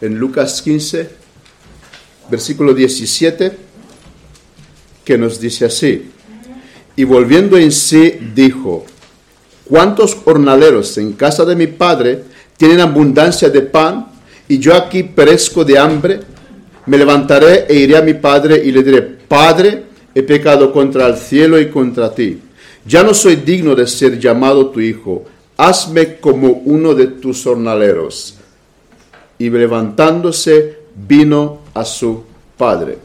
en Lucas 15, versículo 17, que nos dice así, y volviendo en sí dijo, ¿cuántos jornaleros en casa de mi padre tienen abundancia de pan y yo aquí perezco de hambre? Me levantaré e iré a mi padre y le diré, Padre, he pecado contra el cielo y contra ti. Ya no soy digno de ser llamado tu hijo. Hazme como uno de tus jornaleros y levantándose vino a su padre.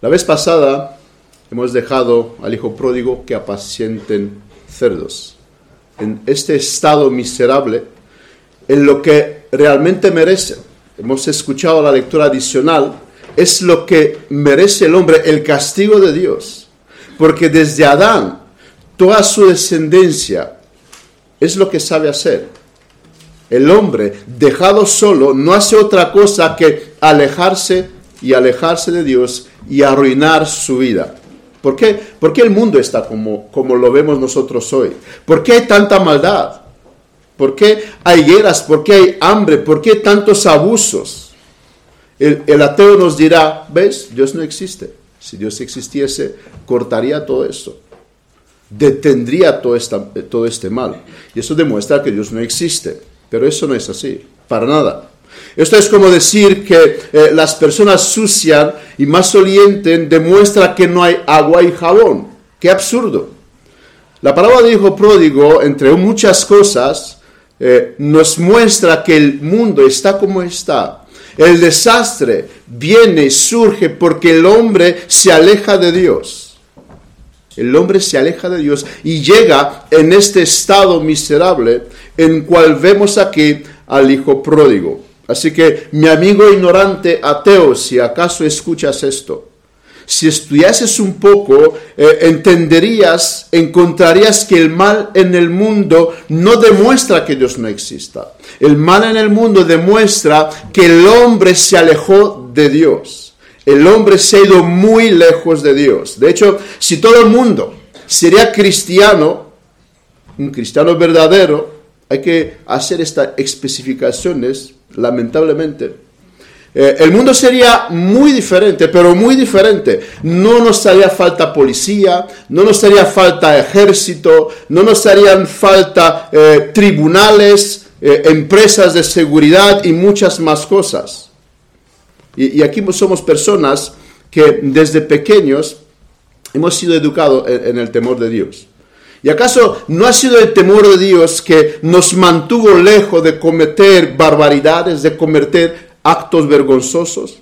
La vez pasada hemos dejado al hijo pródigo que apacienten cerdos. En este estado miserable, en lo que realmente merece, hemos escuchado la lectura adicional, es lo que merece el hombre, el castigo de Dios. Porque desde Adán, toda su descendencia es lo que sabe hacer el hombre dejado solo no hace otra cosa que alejarse y alejarse de Dios y arruinar su vida. ¿Por qué? ¿Por qué el mundo está como, como lo vemos nosotros hoy? ¿Por qué hay tanta maldad? ¿Por qué hay guerras? ¿Por qué hay hambre? ¿Por qué tantos abusos? El, ateo nos dirá, ¿ves? Dios no existe. Si Dios existiese, cortaría todo eso. Detendría todo, todo este mal. Y eso demuestra que Dios no existe. Pero eso no es así, para nada. Esto es como decir que eh, las personas sucias y más olienten demuestra que no hay agua y jabón. ¡Qué absurdo! La palabra de hijo pródigo, entre muchas cosas, eh, nos muestra que el mundo está como está. El desastre viene y surge porque el hombre se aleja de Dios. El hombre se aleja de Dios y llega en este estado miserable en cual vemos aquí al hijo pródigo. Así que mi amigo ignorante ateo, si acaso escuchas esto, si estudiases un poco, eh, entenderías, encontrarías que el mal en el mundo no demuestra que Dios no exista. El mal en el mundo demuestra que el hombre se alejó de Dios el hombre se ha ido muy lejos de Dios. De hecho, si todo el mundo sería cristiano, un cristiano verdadero, hay que hacer estas especificaciones, lamentablemente. Eh, el mundo sería muy diferente, pero muy diferente. No nos haría falta policía, no nos haría falta ejército, no nos harían falta eh, tribunales, eh, empresas de seguridad y muchas más cosas. Y, aquí somos personas que desde pequeños hemos sido educados en, el temor de Dios. ¿Y acaso no ha sido el temor de Dios que nos mantuvo lejos de cometer barbaridades, de cometer actos vergonzosos?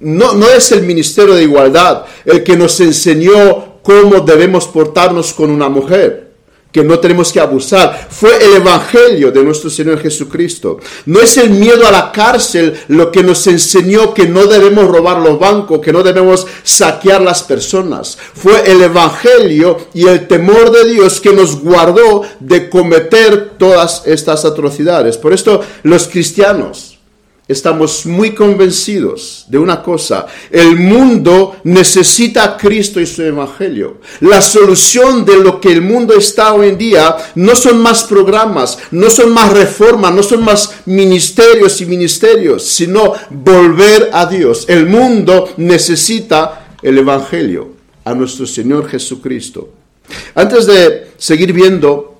No, no es el Ministerio de Igualdad el que nos enseñó cómo debemos portarnos con una mujer que no tenemos que abusar. Fue el Evangelio de nuestro Señor Jesucristo. No es el miedo a la cárcel lo que nos enseñó que no debemos robar los bancos, que no debemos saquear las personas. Fue el Evangelio y el temor de Dios que nos guardó de cometer todas estas atrocidades. Por esto los cristianos estamos muy convencidos de una cosa, el mundo necesita a Cristo y su Evangelio. La solución de lo que el mundo está hoy en día no son más programas, no son más reformas, no son más ministerios y ministerios, sino volver a Dios. El mundo necesita el Evangelio, a nuestro Señor Jesucristo. Antes de seguir viendo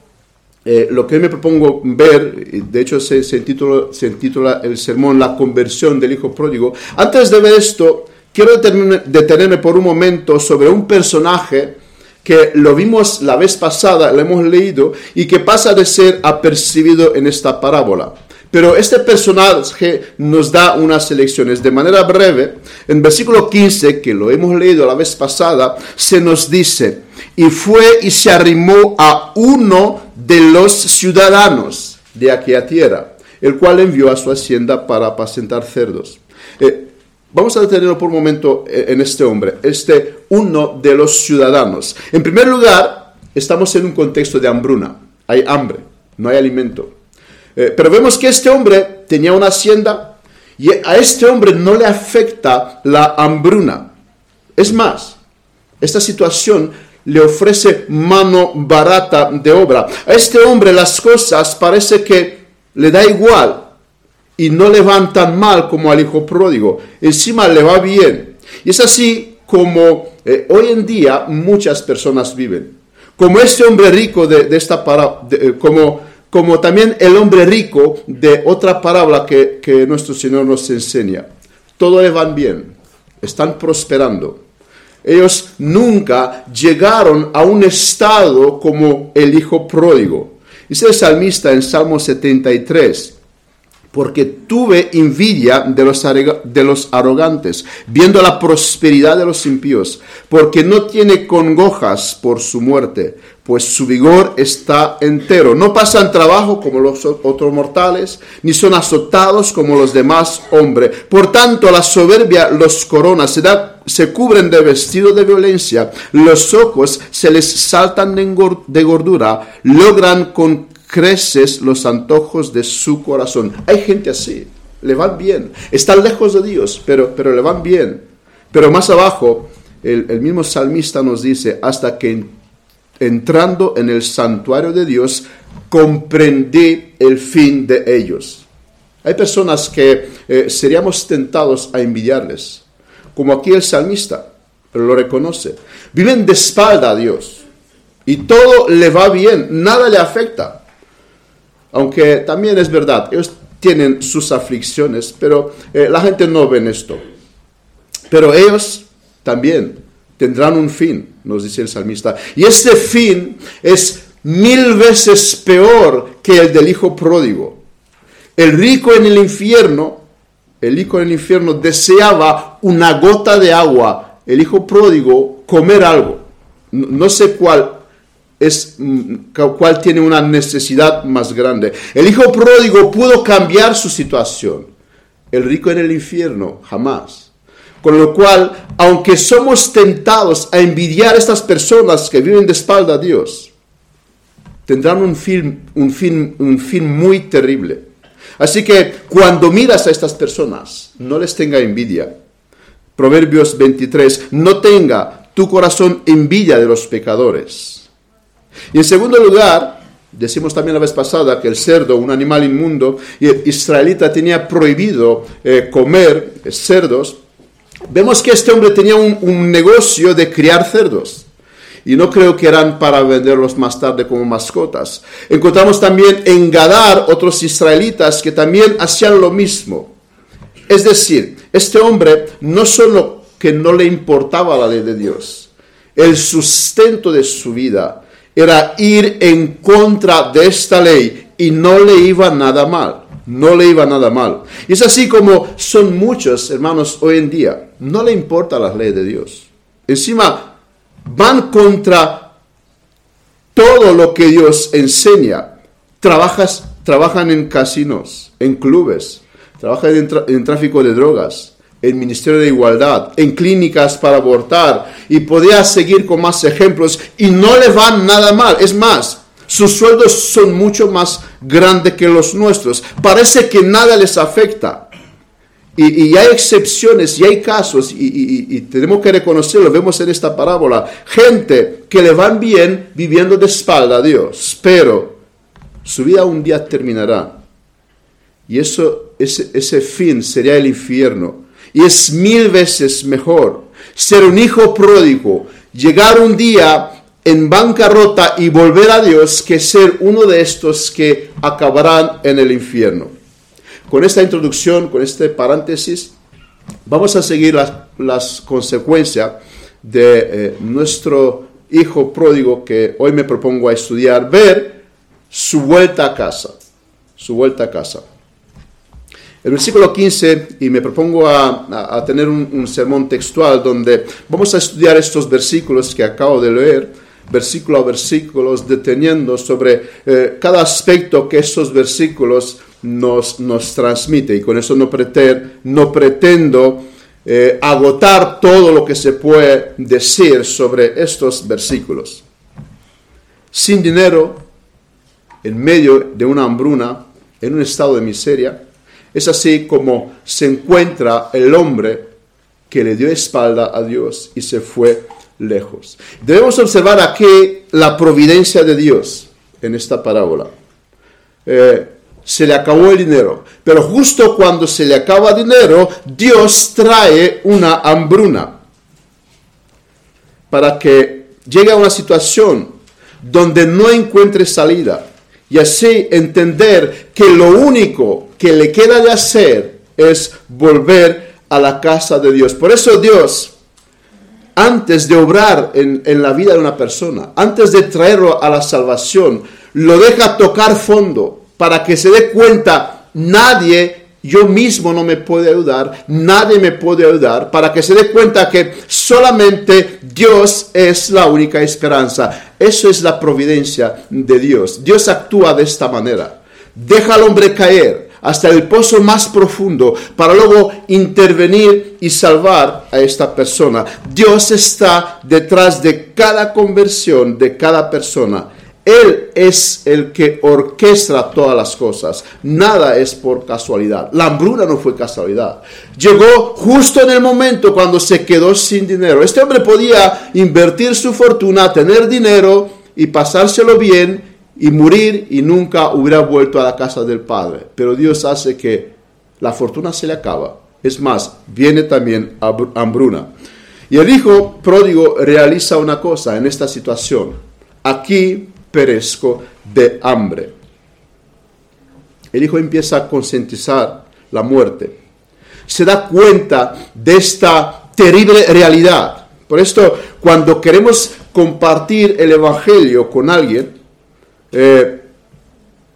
eh, lo que me propongo ver, de hecho se, se, intitula, el sermón La conversión del Hijo Pródigo, antes de ver esto, quiero detenerme, por un momento sobre un personaje que lo vimos la vez pasada, lo hemos leído, y que pasa de ser apercibido en esta parábola. Pero este personaje nos da unas lecciones. De manera breve, en versículo 15, que lo hemos leído la vez pasada, se nos dice, y fue y se arrimó a uno de los ciudadanos de aquella tierra, el cual envió a su hacienda para apacentar cerdos. Eh, vamos a detenerlo por un momento eh, en este hombre, este uno de los ciudadanos. En primer lugar, estamos en un contexto de hambruna, hay hambre, no hay alimento. Eh, pero vemos que este hombre tenía una hacienda y a este hombre no le afecta la hambruna. Es más, esta situación le ofrece mano barata de obra. A este hombre las cosas parece que le da igual. y no le van tan mal como al hijo pródigo. Encima le va bien. Y es así como eh, hoy en día muchas personas viven. Como este hombre rico de, esta parábola, eh, como, como también el hombre rico de otra parábola que, que nuestro Señor nos enseña. Todo le van bien, están prosperando. Ellos nunca llegaron a un estado como el hijo pródigo. Dice el salmista en Salmo 73, porque tuve envidia de los, de los arrogantes, viendo la prosperidad de los impíos, porque no tiene congojas por su muerte, pues su vigor está entero. No pasan trabajo como los otros mortales, ni son azotados como los demás hombres. Por tanto, la soberbia los corona, se, se cubren de vestido de violencia, los ojos se les saltan de gordura, logran con creces los antojos de su corazón. Hay gente así, le van bien, están lejos de Dios, pero, pero le van bien. Pero más abajo, el, el mismo salmista nos dice, hasta que entrando en el santuario de Dios, comprendí el fin de ellos. Hay personas que eh, seríamos tentados a envidiarles, como aquí el salmista, pero lo reconoce. Viven de espalda a Dios y todo le va bien, nada le afecta. Aunque también es verdad, ellos tienen sus aflicciones, pero eh, la gente no ve esto. Pero ellos también tendrán un fin, nos dice el salmista. Y este fin es mil veces peor que el del hijo pródigo. El rico en el infierno, el rico en el infierno deseaba una gota de agua, el hijo pródigo comer algo. No sé cuál es mm, cuál tiene una necesidad más grande. El hijo pródigo pudo cambiar su situación. El rico en el infierno, jamás. Con lo cual, aunque somos tentados a envidiar a estas personas que viven de espalda a Dios, tendrán un fin, un fin, un fin muy terrible. Así que cuando miras a estas personas, no les tenga envidia. Proverbios 23, no tenga tu corazón envidia de los pecadores y en segundo lugar, decimos también la vez pasada que el cerdo, un animal inmundo, y el israelita tenía prohibido eh, comer cerdos. Vemos que este hombre tenía un, negocio de criar cerdos y no creo que eran para venderlos más tarde como mascotas. Encontramos también en Gadar otros israelitas que también hacían lo mismo. Es decir, este hombre no solo que no le importaba la ley de Dios, el sustento de su vida era ir en contra de esta ley y no le iba nada mal, no le iba nada mal. Y es así como son muchos hermanos hoy en día, no le importa la ley de Dios. Encima van contra todo lo que Dios enseña. Trabajas, trabajan en casinos, en clubes, trabajan en tráfico de drogas, en Ministerio de Igualdad, en clínicas para abortar, y podía seguir con más ejemplos, y no le van nada mal. Es más, sus sueldos son mucho más grandes que los nuestros. Parece que nada les afecta. Y, hay excepciones y hay casos, y, y, tenemos que reconocerlo, vemos en esta parábola, gente que le van bien viviendo de espalda a Dios, pero su vida un día terminará. Y eso, ese, ese fin sería el infierno. Y es mil veces mejor ser un hijo pródigo, llegar un día en bancarrota y volver a Dios que ser uno de estos que acabarán en el infierno. Con esta introducción, con este paréntesis, vamos a seguir las, consecuencias de eh, nuestro hijo pródigo que hoy me propongo a estudiar, ver su vuelta a casa, su vuelta a casa. El versículo 15, y me propongo a, tener un, sermón textual donde vamos a estudiar estos versículos que acabo de leer, versículo a versículo, deteniendo sobre eh, cada aspecto que estos versículos nos, nos transmite. Y con eso no, no pretendo eh, agotar todo lo que se puede decir sobre estos versículos. Sin dinero, en medio de una hambruna, en un estado de miseria, es así como se encuentra el hombre que le dio espalda a Dios y se fue lejos. Debemos observar aquí la providencia de Dios en esta parábola. Eh, se le acabó el dinero. Pero justo cuando se le acaba dinero, Dios trae una hambruna para que llegue a una situación donde no encuentre salida y así entender que lo único que le queda de hacer es volver a la casa de Dios. Por eso Dios, antes de obrar en, en la vida de una persona, antes de traerlo a la salvación, lo deja tocar fondo para que se dé cuenta, nadie, yo mismo no me puede ayudar, nadie me puede ayudar, para que se dé cuenta que solamente Dios es la única esperanza. Eso es la providencia de Dios. Dios actúa de esta manera. Deja al hombre caer hasta el pozo más profundo para luego intervenir y salvar a esta persona. Dios está detrás de cada conversión de cada persona. Él es el que orquestra todas las cosas. Nada es por casualidad. La hambruna no fue casualidad. Llegó justo en el momento cuando se quedó sin dinero. Este hombre podía invertir su fortuna, tener dinero y pasárselo bien y morir y nunca hubiera vuelto a la casa del Padre. Pero Dios hace que la fortuna se le acaba. Es más, viene también hambruna. Y el hijo pródigo realiza una cosa en esta situación. Aquí perezco de hambre. El hijo empieza a concientizar la muerte. Se da cuenta de esta terrible realidad. Por esto, cuando queremos compartir el Evangelio con alguien, eh,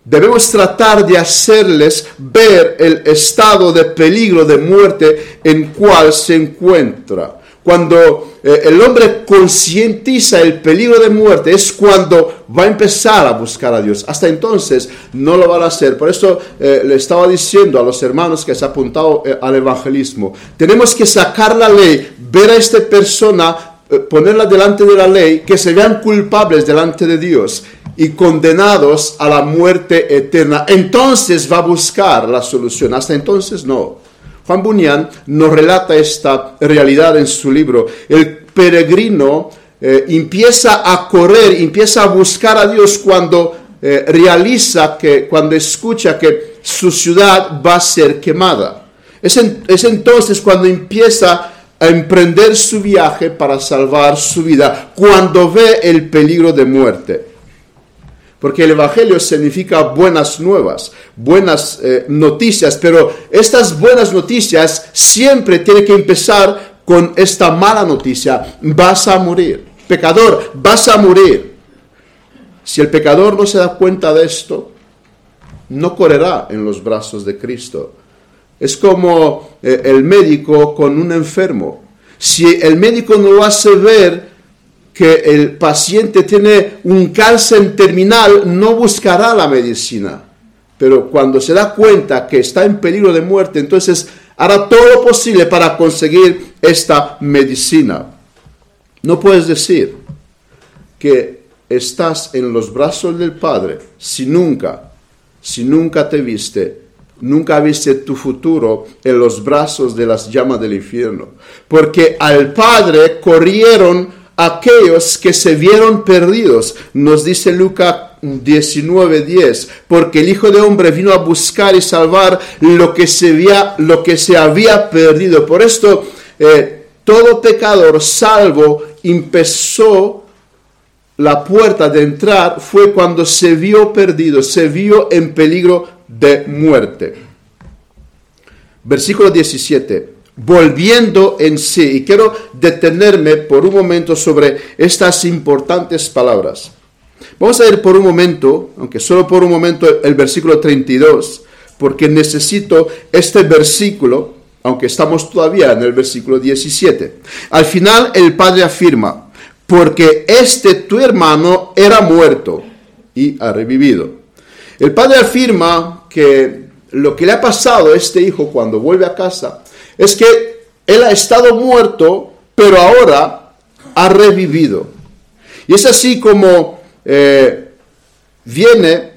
debemos tratar de hacerles ver el estado de peligro de muerte en cual se encuentra. Cuando eh, el hombre concientiza el peligro de muerte, es cuando va a empezar a buscar a Dios. Hasta entonces no lo va a hacer. Por eso eh, le estaba diciendo a los hermanos que se ha apuntado eh, al evangelismo, tenemos que sacar la ley, ver a esta persona, ponerla delante de la ley, que se vean culpables delante de Dios y condenados a la muerte eterna. Entonces va a buscar la solución. Hasta entonces no. Juan Bunyan nos relata esta realidad en su libro. El peregrino eh, empieza a correr, empieza a buscar a Dios cuando eh, realiza que, cuando escucha que su ciudad va a ser quemada. Es, es entonces cuando empieza a emprender su viaje para salvar su vida, cuando ve el peligro de muerte porque el Evangelio significa buenas nuevas, buenas eh, noticias, pero estas buenas noticias siempre tienen que empezar con esta mala noticia, vas a morir, pecador, vas a morir. Si el pecador no se da cuenta de esto, no correrá en los brazos de Cristo. Es como eh, el médico con un enfermo. Si el médico no lo hace ver que el paciente tiene un cáncer terminal, no buscará la medicina. Pero cuando se da cuenta que está en peligro de muerte, entonces hará todo lo posible para conseguir esta medicina. No puedes decir que estás en los brazos del Padre si nunca, si nunca te viste, nunca viste tu futuro en los brazos de las llamas del infierno. Porque al Padre corrieron aquellos que se vieron perdidos, nos dice Lucas 19:10, porque el Hijo de Hombre vino a buscar y salvar lo que se había, lo que se había perdido. Por esto, eh, todo pecador salvo empezó la puerta de entrar fue cuando se vio perdido, se vio en peligro de muerte. Versículo 17 volviendo en sí. Y quiero detenerme por un momento sobre estas importantes palabras. Vamos a ir por un momento, aunque solo por un momento, el versículo 32, porque necesito este versículo, aunque estamos todavía en el versículo 17. Al final el Padre afirma, porque este tu hermano era muerto y ha revivido. El Padre afirma que lo que le ha pasado a este hijo cuando vuelve a casa es que él ha estado muerto, pero ahora ha revivido. Y es así como eh, viene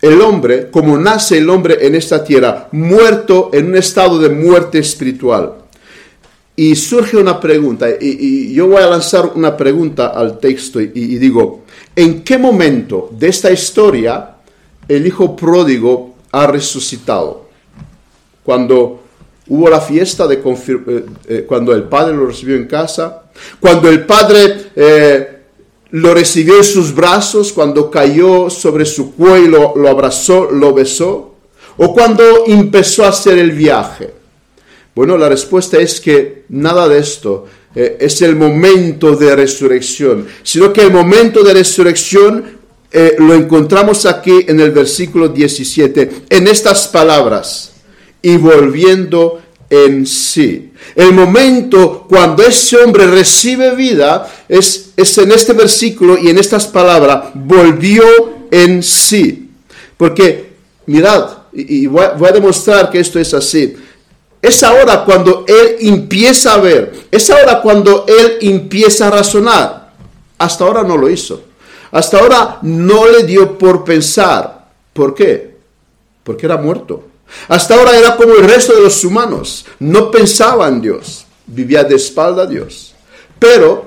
el hombre, como nace el hombre en esta tierra, muerto en un estado de muerte espiritual. Y surge una pregunta, y, yo voy a lanzar una pregunta al texto y, y digo, ¿en qué momento de esta historia el hijo pródigo ha resucitado. Cuando hubo la fiesta de eh, eh, cuando el padre lo recibió en casa, cuando el padre eh, lo recibió en sus brazos, cuando cayó sobre su cuello, lo abrazó, lo besó, o cuando empezó a hacer el viaje. Bueno, la respuesta es que nada de esto es el momento de resurrección, sino que el momento de resurrección lo encontramos aquí en el versículo 17, en estas palabras y volviendo en sí. El momento cuando ese hombre recibe vida es, es en este versículo y en estas palabras, volvió en sí. Porque, mirad, y, voy, a, demostrar que esto es así. Es ahora cuando él empieza a ver, es ahora cuando él empieza a razonar. Hasta ahora no lo hizo. Hasta ahora no le dio por pensar. ¿Por qué? Porque era muerto. Hasta ahora era como el resto de los humanos. No pensaba en Dios. Vivía de espalda a Dios. Pero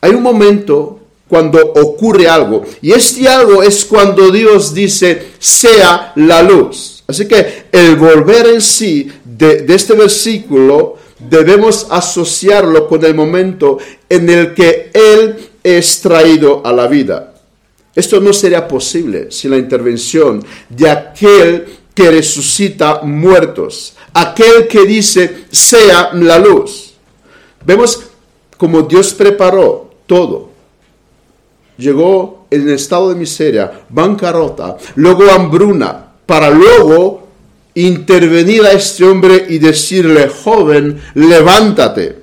hay un momento cuando ocurre algo. Y este algo es cuando Dios dice, sea la luz. Así que el volver en sí de, este versículo debemos asociarlo con el momento en el que Él es traído a la vida. Esto no sería posible sin la intervención de aquel que resucita muertos, aquel que dice, sea la luz. Vemos como Dios preparó todo. Llegó en estado de miseria, bancarrota, luego hambruna, para luego intervenir a este hombre y decirle, joven, levántate.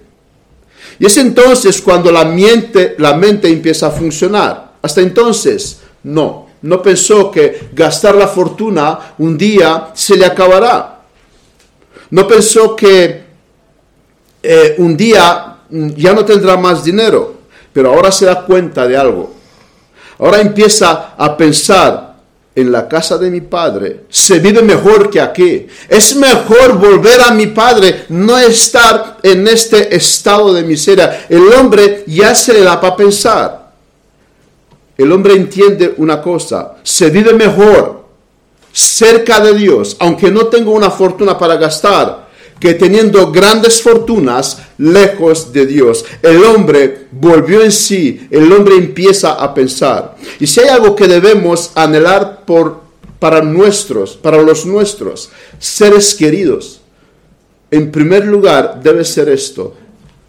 Y es entonces cuando la mente, la mente empieza a funcionar. Hasta entonces, no. No pensó que gastar la fortuna un día se le acabará. No pensó que eh, un día mm, ya no tendrá más dinero, pero ahora se da cuenta de algo. Ahora empieza a pensar, en la casa de mi padre se vive mejor que aquí. Es mejor volver a mi padre, no estar en este estado de miseria. El hombre ya se le da para pensar el hombre entiende una cosa, se vive mejor cerca de Dios, aunque no tengo una fortuna para gastar, que teniendo grandes fortunas lejos de Dios. El hombre volvió en sí, el hombre empieza a pensar. Y si hay algo que debemos anhelar por, para nuestros, para los nuestros seres queridos, en primer lugar debe ser esto,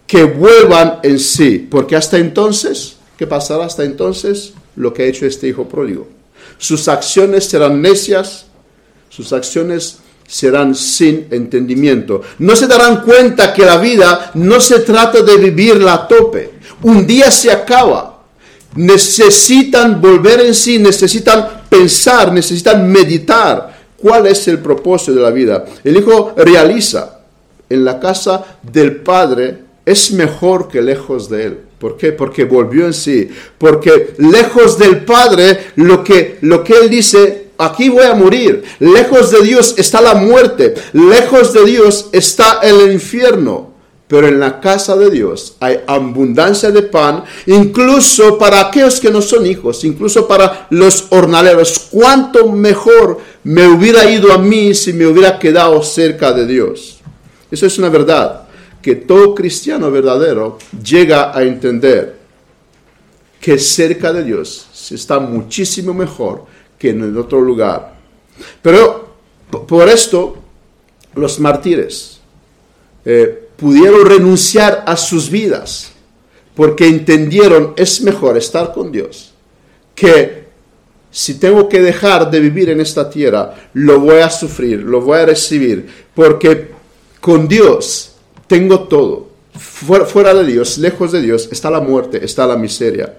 que vuelvan en sí, porque hasta entonces ¿Qué pasará hasta entonces? Lo que ha hecho este hijo pródigo. Sus acciones serán necias, sus acciones serán sin entendimiento. No se darán cuenta que la vida no se trata de vivirla a tope. Un día se acaba. Necesitan volver en sí, necesitan pensar, necesitan meditar cuál es el propósito de la vida. El hijo realiza en la casa del padre es mejor que lejos de él. ¿Por qué? Porque volvió en sí. Porque lejos del Padre, lo que, lo que Él dice, aquí voy a morir. Lejos de Dios está la muerte. Lejos de Dios está el infierno. Pero en la casa de Dios hay abundancia de pan, incluso para aquellos que no son hijos, incluso para los hornaleros. ¿Cuánto mejor me hubiera ido a mí si me hubiera quedado cerca de Dios? Eso es una verdad que todo cristiano verdadero llega a entender que cerca de Dios se está muchísimo mejor que en otro lugar. Pero por esto los mártires eh, pudieron renunciar a sus vidas porque entendieron es mejor estar con Dios que si tengo que dejar de vivir en esta tierra, lo voy a sufrir, lo voy a recibir, porque con Dios tengo todo. Fuera, de Dios, lejos de Dios, está la muerte, está la miseria.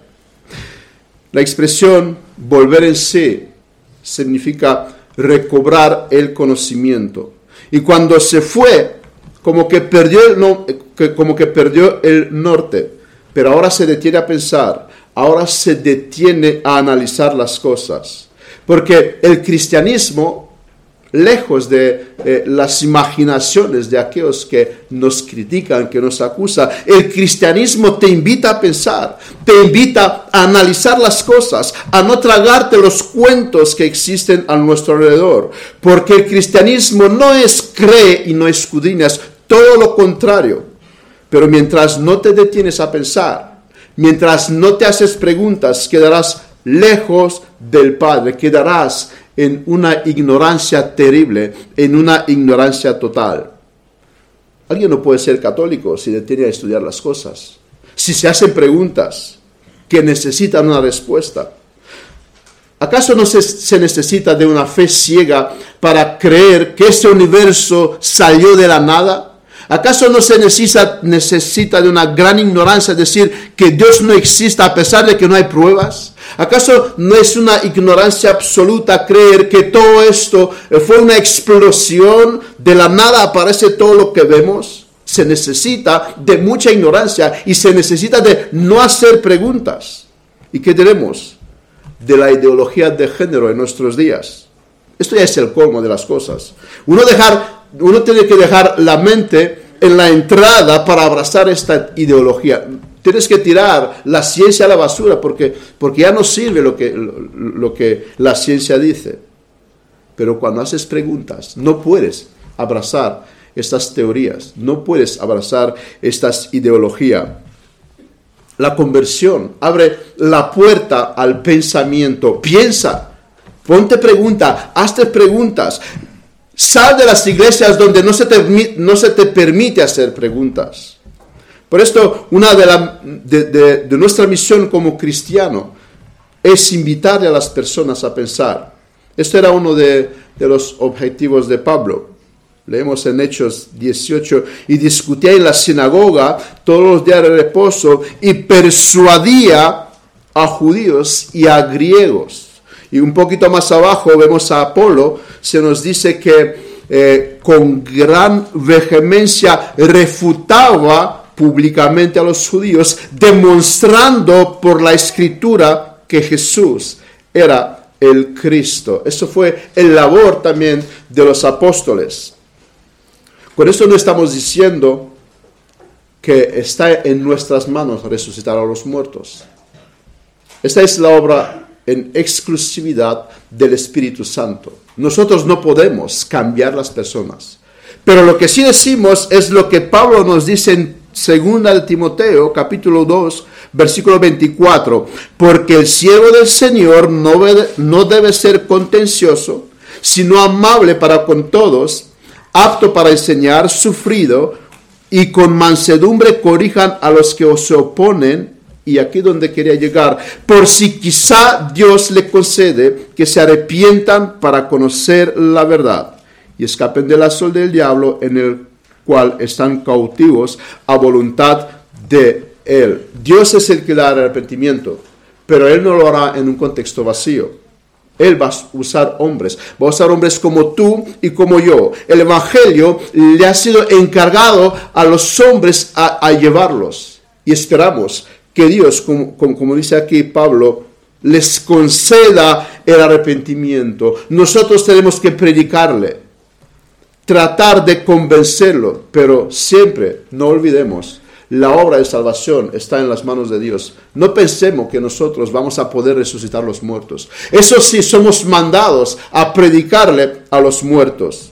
La expresión volver en sí significa recobrar el conocimiento. Y cuando se fue, como que perdió el, como que perdió el norte, pero ahora se detiene a pensar, ahora se detiene a analizar las cosas. Porque el cristianismo lejos de eh, las imaginaciones de aquellos que nos critican, que nos acusan. El cristianismo te invita a pensar, te invita a analizar las cosas, a no tragarte los cuentos que existen a nuestro alrededor, porque el cristianismo no es cree y no escudriñas, todo lo contrario. Pero mientras no te detienes a pensar, mientras no te haces preguntas, quedarás lejos del Padre, quedarás en una ignorancia terrible, en una ignorancia total. Alguien no puede ser católico si detiene a estudiar las cosas, si se hacen preguntas que necesitan una respuesta. ¿Acaso no se, se, necesita de una fe ciega para creer que este universo salió de la nada? ¿Acaso no se necesita, necesita de una gran ignorancia decir que Dios no existe a pesar de que no hay pruebas? ¿Acaso no es una ignorancia absoluta creer que todo esto fue una explosión, de la nada aparece todo lo que vemos? Se necesita de mucha ignorancia y se necesita de no hacer preguntas. ¿Y qué diremos de la ideología de género en nuestros días? Esto ya es el colmo de las cosas. Uno dejar uno tiene que dejar la mente en la entrada para abrazar esta ideología. Tienes que tirar la ciencia a la basura porque, porque ya no sirve lo que, lo, que la ciencia dice. Pero cuando haces preguntas, no puedes abrazar estas teorías, no puedes abrazar estas ideologías. La conversión abre la puerta al pensamiento. Piensa, ponte pregunta, hazte preguntas. Sal de las iglesias donde no se te, no se te permite hacer preguntas. Por esto, una de, la, de, nuestra misión como cristiano es invitarle a las personas a pensar. Esto era uno de, de los objetivos de Pablo. Leemos en Hechos 18, y discutía en la sinagoga todos los días de reposo y persuadía a judíos y a griegos. Y un poquito más abajo vemos a Apolo, se nos dice que eh, con gran vehemencia refutaba públicamente a los judíos, demostrando por la escritura que Jesús era el Cristo. Eso fue el labor también de los apóstoles. Con esto no estamos diciendo que está en nuestras manos resucitar a los muertos. Esta es la obra en exclusividad del Espíritu Santo. Nosotros no podemos cambiar las personas. Pero lo que sí decimos es lo que Pablo nos dice en 2 de Timoteo, capítulo 2, versículo 24. Porque el siervo del Señor no, no debe ser contencioso, sino amable para con todos, apto para enseñar, sufrido, y con mansedumbre corrijan a los que se oponen y aquí donde quería llegar, por si quizá Dios le concede que se arrepientan para conocer la verdad y escapen del sol del diablo en el cual están cautivos a voluntad de Él. Dios es el que da arrepentimiento, pero Él no lo hará en un contexto vacío. Él va a usar hombres, va a usar hombres como tú y como yo. El Evangelio le ha sido encargado a los hombres a llevarlos. Y esperamos que Dios, como, dice aquí Pablo, les conceda el arrepentimiento. Nosotros tenemos que predicarle, tratar de convencerlo, pero siempre no olvidemos, la obra de salvación está en las manos de Dios. No pensemos que nosotros vamos a poder resucitar los muertos. Eso sí, somos mandados a predicarle a los muertos.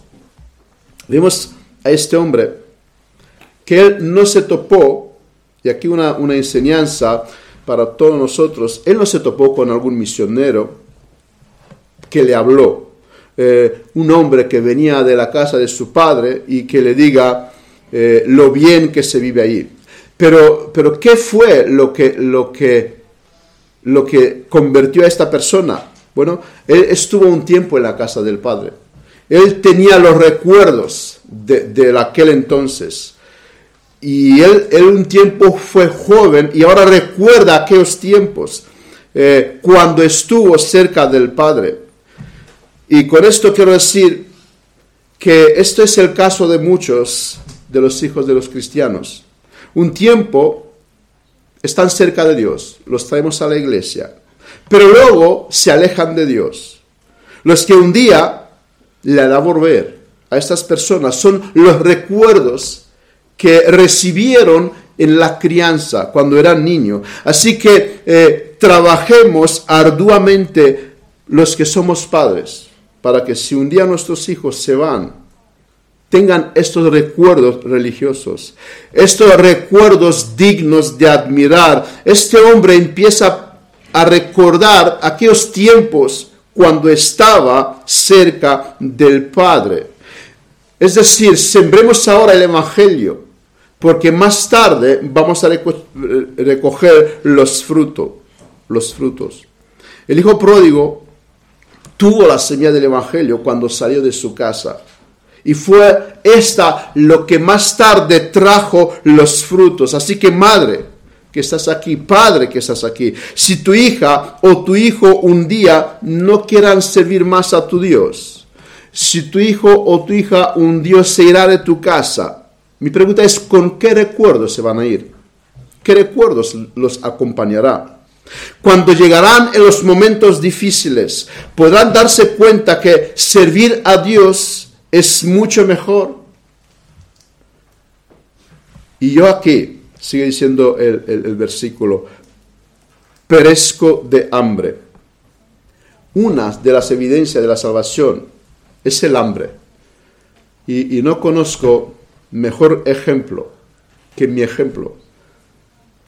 Vimos a este hombre que él no se topó y aquí una, enseñanza para todos nosotros. Él no se topó con algún misionero que le habló. Eh, un hombre que venía de la casa de su padre y que le diga eh, lo bien que se vive allí. Pero, pero ¿qué fue lo que, lo, que, lo que convirtió a esta persona? Bueno, él estuvo un tiempo en la casa del padre. Él tenía los recuerdos de, de aquel entonces y él, él, un tiempo fue joven y ahora recuerda aquellos tiempos eh, cuando estuvo cerca del Padre. Y con esto quiero decir que esto es el caso de muchos de los hijos de los cristianos. Un tiempo están cerca de Dios, los traemos a la iglesia, pero luego se alejan de Dios. Los que un día le hará volver a estas personas son los recuerdos que recibieron en la crianza cuando eran niños. Así que eh, trabajemos arduamente los que somos padres para que si un día nuestros hijos se van, tengan estos recuerdos religiosos, estos recuerdos dignos de admirar. Este hombre empieza a recordar aquellos tiempos cuando estaba cerca del Padre. Es decir, sembremos ahora el Evangelio, porque más tarde vamos a recoger los frutos, los frutos. El hijo pródigo tuvo la señal del Evangelio cuando salió de su casa. Y fue esta lo que más tarde trajo los frutos. Así que madre, que estás aquí, padre que estás aquí, si tu hija o tu hijo un día no quieran servir más a tu Dios, si tu hijo o tu hija un día se irá de tu casa, mi pregunta es, ¿con qué recuerdos se van a ir? ¿Qué recuerdos los acompañará? Cuando llegarán en los momentos difíciles, podrán darse cuenta que servir a Dios es mucho mejor. Y yo aquí, sigue diciendo el, versículo, perezco de hambre. Una de las evidencias de la salvación es el hambre. Y, y no conozco mejor ejemplo que mi ejemplo.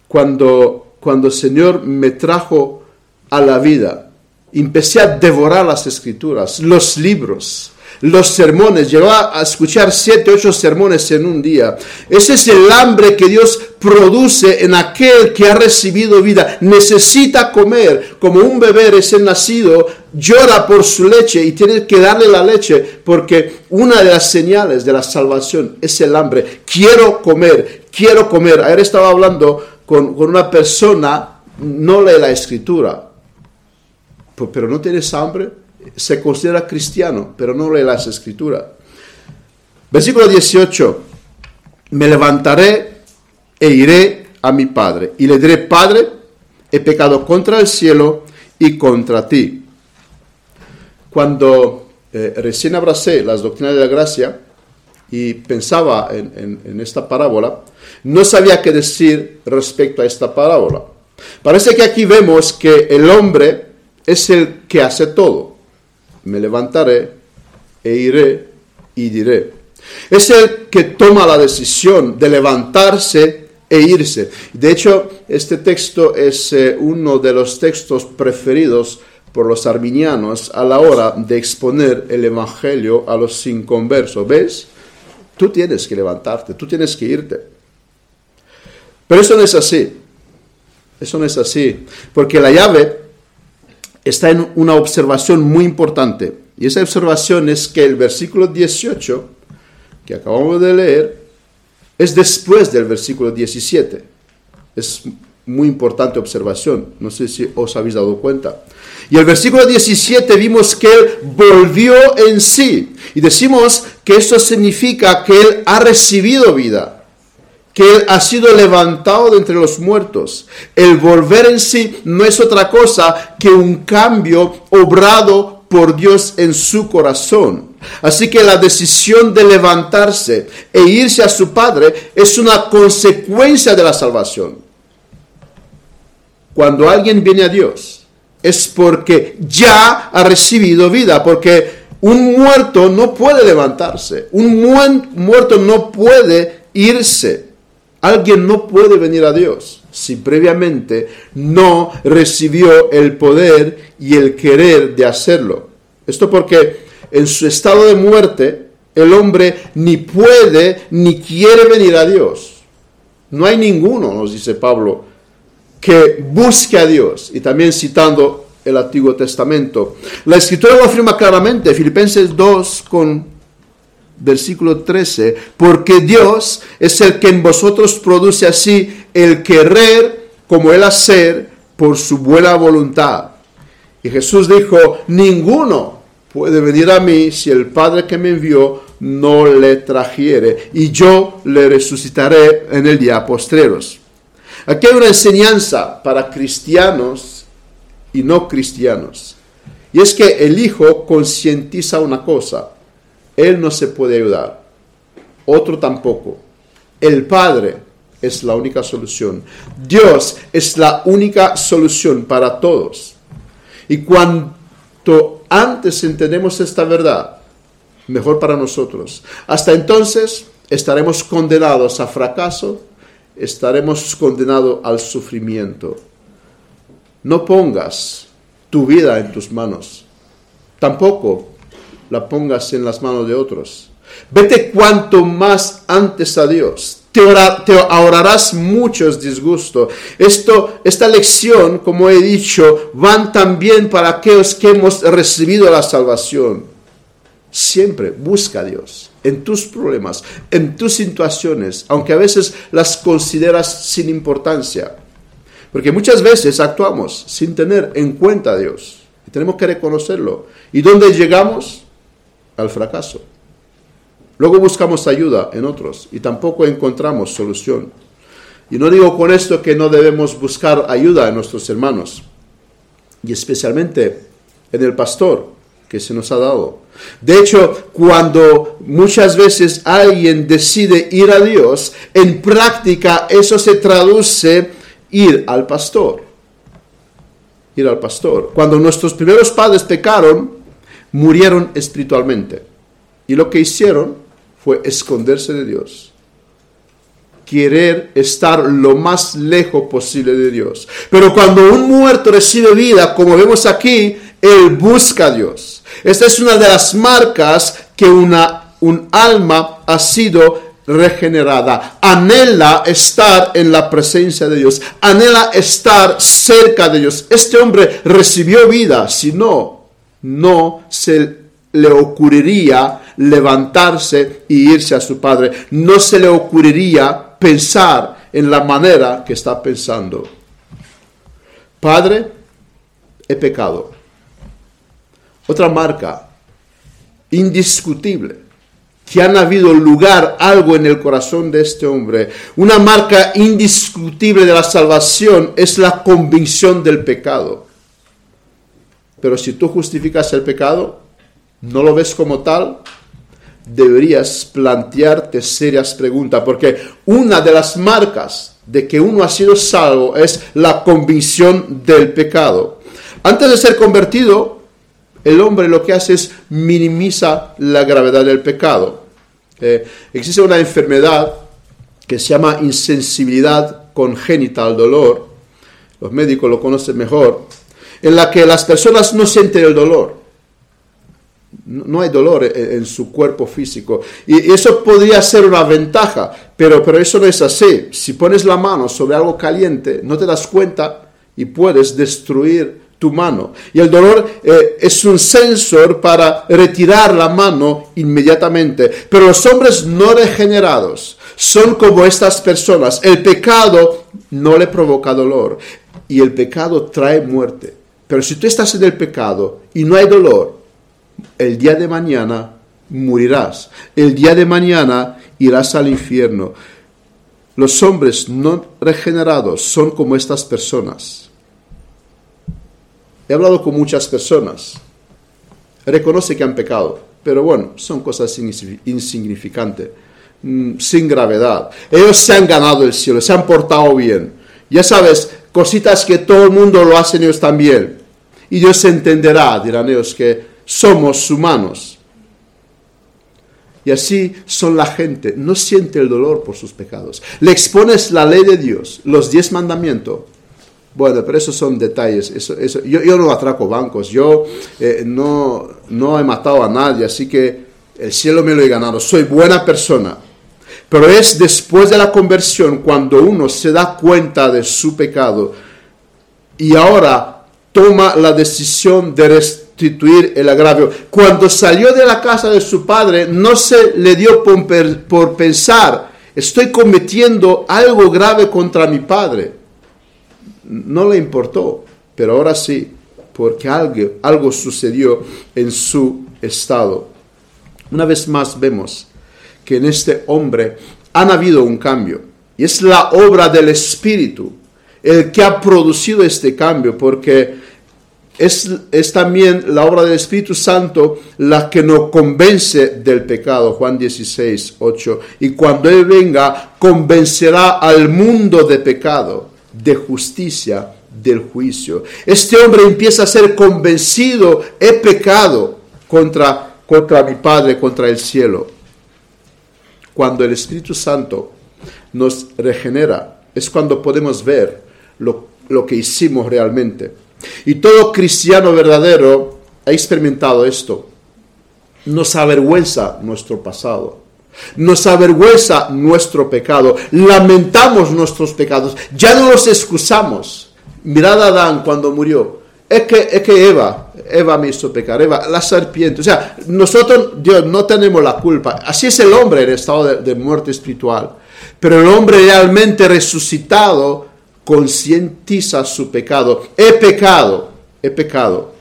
Cuando, cuando el Señor me trajo a la vida, empecé a devorar las escrituras, los libros, los sermones, llegó a escuchar siete, ocho sermones en un día. Ese es el hambre que Dios produce en aquel que ha recibido vida. Necesita comer, como un bebé recién nacido llora por su leche y tiene que darle la leche, porque una de las señales de la salvación es el hambre. Quiero comer, quiero comer. Ayer estaba hablando con, con una persona, no lee la escritura, pero no tienes hambre se considera cristiano, pero no lee las escrituras. Versículo 18, me levantaré e iré a mi Padre, y le diré, Padre, he pecado contra el cielo y contra ti. Cuando eh, recién abracé las doctrinas de la gracia y pensaba en, en esta parábola, no sabía qué decir respecto a esta parábola. Parece que aquí vemos que el hombre es el que hace todo me levantaré e iré y diré. Es el que toma la decisión de levantarse e irse. De hecho, este texto es eh, uno de los textos preferidos por los arminianos a la hora de exponer el Evangelio a los inconversos. ¿Ves? Tú tienes que levantarte, tú tienes que irte. Pero eso no es así. Eso no es así. Porque la llave está en una observación muy importante. Y esa observación es que el versículo 18, que acabamos de leer, es después del versículo 17. Es muy importante observación. No sé si os habéis dado cuenta. Y el versículo 17 vimos que Él volvió en sí. Y decimos que eso significa que Él ha recibido vida que Él ha sido levantado de entre los muertos. El volver en sí no es otra cosa que un cambio obrado por Dios en su corazón. Así que la decisión de levantarse e irse a su Padre es una consecuencia de la salvación. Cuando alguien viene a Dios es porque ya ha recibido vida, porque un muerto no puede levantarse, un muerto no puede irse. Alguien no puede venir a Dios si previamente no recibió el poder y el querer de hacerlo. Esto porque en su estado de muerte el hombre ni puede ni quiere venir a Dios. No hay ninguno, nos dice Pablo, que busque a Dios. Y también citando el Antiguo Testamento. La escritura lo afirma claramente, Filipenses 2 con versículo 13, porque Dios es el que en vosotros produce así el querer como el hacer por su buena voluntad. Y Jesús dijo, ninguno puede venir a mí si el Padre que me envió no le trajere, y yo le resucitaré en el día postreros. Aquí hay una enseñanza para cristianos y no cristianos. Y es que el Hijo concientiza una cosa Él no se puede ayudar, otro tampoco. El Padre es la única solución. Dios es la única solución para todos. Y cuanto antes entendemos esta verdad, mejor para nosotros. Hasta entonces estaremos condenados a fracaso, estaremos condenados al sufrimiento. No pongas tu vida en tus manos, tampoco la pongas en las manos de otros. Vete cuanto más antes a Dios. Te, ahorrarás muchos disgustos. Esto, esta lección, como he dicho, van también para aquellos que hemos recibido la salvación. Siempre busca a Dios en tus problemas, en tus situaciones, aunque a veces las consideras sin importancia. Porque muchas veces actuamos sin tener en cuenta a Dios. Y tenemos que reconocerlo. ¿Y dónde llegamos? Al fracaso. Luego buscamos ayuda en otros y tampoco encontramos solución. Y no digo con esto que no debemos buscar ayuda en nuestros hermanos, y especialmente en el pastor que se nos ha dado. De hecho, cuando muchas veces alguien decide ir a Dios, en práctica eso se traduce ir al pastor. Ir al pastor. Cuando nuestros primeros padres pecaron, murieron espiritualmente. Y lo que hicieron fue esconderse de Dios. Querer estar lo más lejos posible de Dios. Pero cuando un muerto recibe vida, como vemos aquí, él busca a Dios. Esta es una de las marcas que una, un alma ha sido regenerada. Anhela estar en la presencia de Dios. Anhela estar cerca de Dios. Este hombre recibió vida. Si no, no se le ocurriría levantarse y irse a su padre. No se le ocurriría pensar en la manera que está pensando. Padre, he pecado. Otra marca indiscutible que han habido lugar algo en el corazón de este hombre. Una marca indiscutible de la salvación es la convicción del pecado. Pero si tú justificas el pecado, no lo ves como tal, deberías plantearte serias preguntas, porque una de las marcas de que uno ha sido salvo es la convicción del pecado. Antes de ser convertido, el hombre lo que hace es minimiza la gravedad del pecado. Eh, existe una enfermedad que se llama insensibilidad congénita al dolor, los médicos lo conocen mejor, en la que las personas no sienten el dolor no hay dolor en, su cuerpo físico. Y eso podría ser una ventaja, pero, pero eso no es así. Si pones la mano sobre algo caliente, no te das cuenta y puedes destruir tu mano. Y el dolor eh, es un sensor para retirar la mano inmediatamente. Pero los hombres no regenerados son como estas personas. El pecado no le provoca dolor y el pecado trae muerte. Pero si tú estás en el pecado y no hay dolor, el día de mañana morirás, el día de mañana irás al infierno. Los hombres no regenerados son como estas personas. He hablado con muchas personas. Reconoce que han pecado, pero bueno, son cosas insignificantes, mm, sin gravedad. Ellos se han ganado el cielo, se han portado bien. Ya sabes, cositas que todo el mundo lo hacen ellos también. Y Dios entenderá, dirán ellos, que somos humanos. Y así son la gente, no siente el dolor por sus pecados. Le expones la ley de Dios, los diez mandamientos. Bueno, pero esos son detalles. Eso, yo, no atraco bancos, yo eh, no, no he matado a nadie, así que el cielo me lo he ganado. Soy buena persona. Pero es después de la conversión cuando uno se da cuenta de su pecado y ahora toma la decisión de restituir el agravio. Cuando salió de la casa de su padre, no se le dio por, pensar, estoy cometiendo algo grave contra mi padre. No le importó, pero ahora sí, porque algo, algo sucedió en su estado. Una vez más vemos que en este hombre han habido un cambio. Y es la obra del Espíritu el que ha producido este cambio, porque es, es, también la obra del Espíritu Santo la que nos convence del pecado, Juan 16, 8. Y cuando Él venga, convencerá al mundo de pecado, de justicia, del juicio. Este hombre empieza a ser convencido, he pecado contra, contra mi Padre, contra el cielo. Cuando el Espíritu Santo nos regenera, es cuando podemos ver lo, lo que hicimos realmente. Y todo cristiano verdadero ha experimentado esto. Nos avergüenza nuestro pasado. Nos avergüenza nuestro pecado. Lamentamos nuestros pecados. Ya no los excusamos. Mirad a Adán cuando murió. Es que, es que Eva, Eva me hizo pecar, Eva, la serpiente. O sea, nosotros, Dios, no tenemos la culpa. Así es el hombre en estado de, muerte espiritual. Pero el hombre realmente resucitado concientiza su pecado. He pecado, he pecado.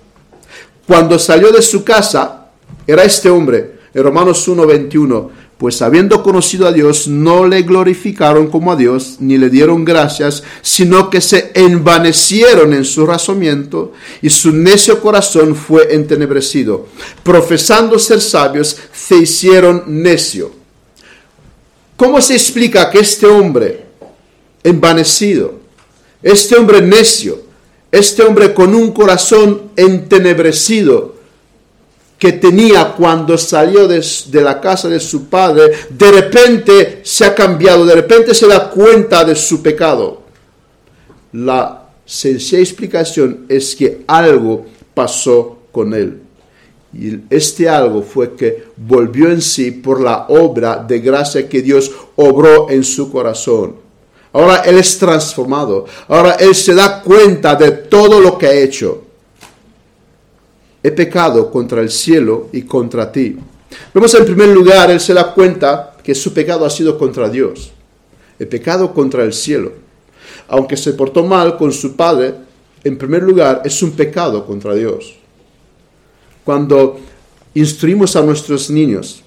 Cuando salió de su casa, era este hombre, en Romanos 1:21, pues habiendo conocido a Dios, no le glorificaron como a Dios, ni le dieron gracias, sino que se envanecieron en su razonamiento, y su necio corazón fue entenebrecido. Profesando ser sabios, se hicieron necio. ¿Cómo se explica que este hombre envanecido, este hombre necio, este hombre con un corazón entenebrecido que tenía cuando salió de, la casa de su padre, de repente se ha cambiado, de repente se da cuenta de su pecado. La sencilla explicación es que algo pasó con él. Y este algo fue que volvió en sí por la obra de gracia que Dios obró en su corazón. Ahora Él es transformado. Ahora Él se da cuenta de todo lo que ha hecho. He pecado contra el cielo y contra ti. Vemos en primer lugar, Él se da cuenta que su pecado ha sido contra Dios. He pecado contra el cielo. Aunque se portó mal con su padre, en primer lugar es un pecado contra Dios. Cuando instruimos a nuestros niños,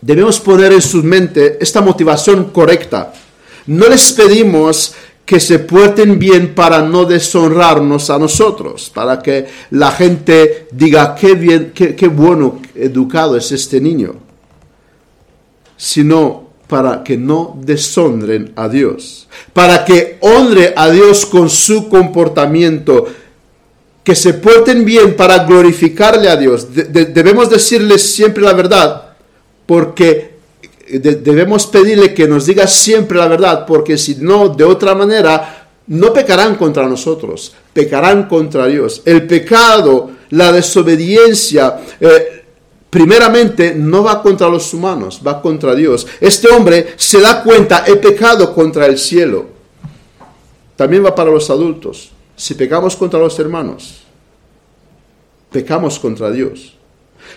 debemos poner en su mente esta motivación correcta no les pedimos que se porten bien para no deshonrarnos a nosotros, para que la gente diga qué bien, qué, bueno educado es este niño, sino para que no deshonren a Dios, para que honre a Dios con su comportamiento, que se porten bien para glorificarle a Dios. debemos decirles siempre la verdad, porque debemos pedirle que nos diga siempre la verdad, porque si no, de otra manera, no pecarán contra nosotros, pecarán contra Dios. El pecado, la desobediencia, eh, primeramente no va contra los humanos, va contra Dios. Este hombre se da cuenta, he pecado contra el cielo. También va para los adultos. Si pecamos contra los hermanos, pecamos contra Dios.